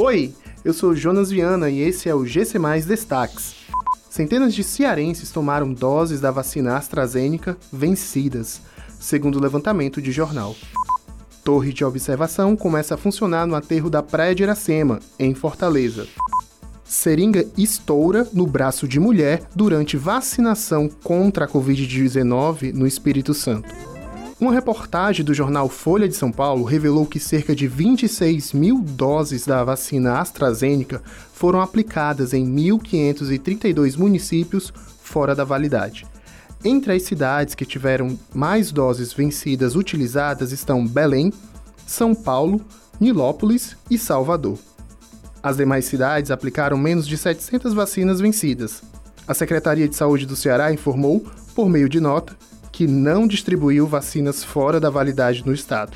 Oi, eu sou Jonas Viana e esse é o GC Mais Destaques. Centenas de cearenses tomaram doses da vacina AstraZeneca vencidas, segundo o levantamento de jornal. Torre de observação começa a funcionar no aterro da Praia de Iracema, em Fortaleza. Seringa estoura no braço de mulher durante vacinação contra a Covid-19 no Espírito Santo. Uma reportagem do jornal Folha de São Paulo revelou que cerca de 26 mil doses da vacina AstraZeneca foram aplicadas em 1.532 municípios fora da validade. Entre as cidades que tiveram mais doses vencidas utilizadas estão Belém, São Paulo, Nilópolis e Salvador. As demais cidades aplicaram menos de 700 vacinas vencidas. A Secretaria de Saúde do Ceará informou, por meio de nota, que não distribuiu vacinas fora da validade no estado.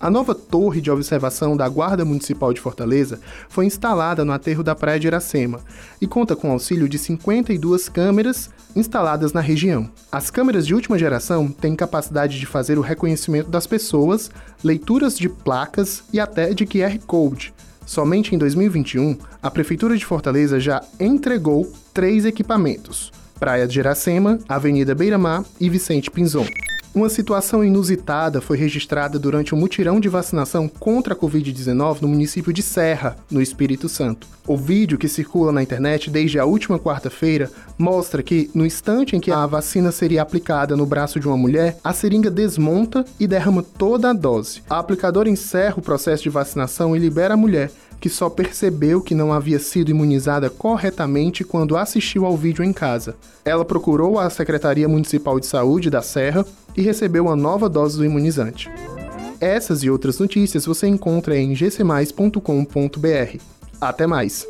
A nova torre de observação da Guarda Municipal de Fortaleza foi instalada no aterro da Praia de Iracema e conta com auxílio de 52 câmeras instaladas na região. As câmeras de última geração têm capacidade de fazer o reconhecimento das pessoas, leituras de placas e até de QR Code, Somente em 2021, a Prefeitura de Fortaleza já entregou três equipamentos: Praia de Iracema, Avenida Beira-Mar e Vicente Pinzon. Uma situação inusitada foi registrada durante um mutirão de vacinação contra a Covid-19 no município de Serra, no Espírito Santo. O vídeo que circula na internet desde a última quarta-feira mostra que, no instante em que a vacina seria aplicada no braço de uma mulher, a seringa desmonta e derrama toda a dose. A aplicadora encerra o processo de vacinação e libera a mulher, que só percebeu que não havia sido imunizada corretamente quando assistiu ao vídeo em casa. Ela procurou a Secretaria Municipal de Saúde da Serra e recebeu uma nova dose do imunizante. Essas e outras notícias você encontra em gcmais.com.br. Até mais!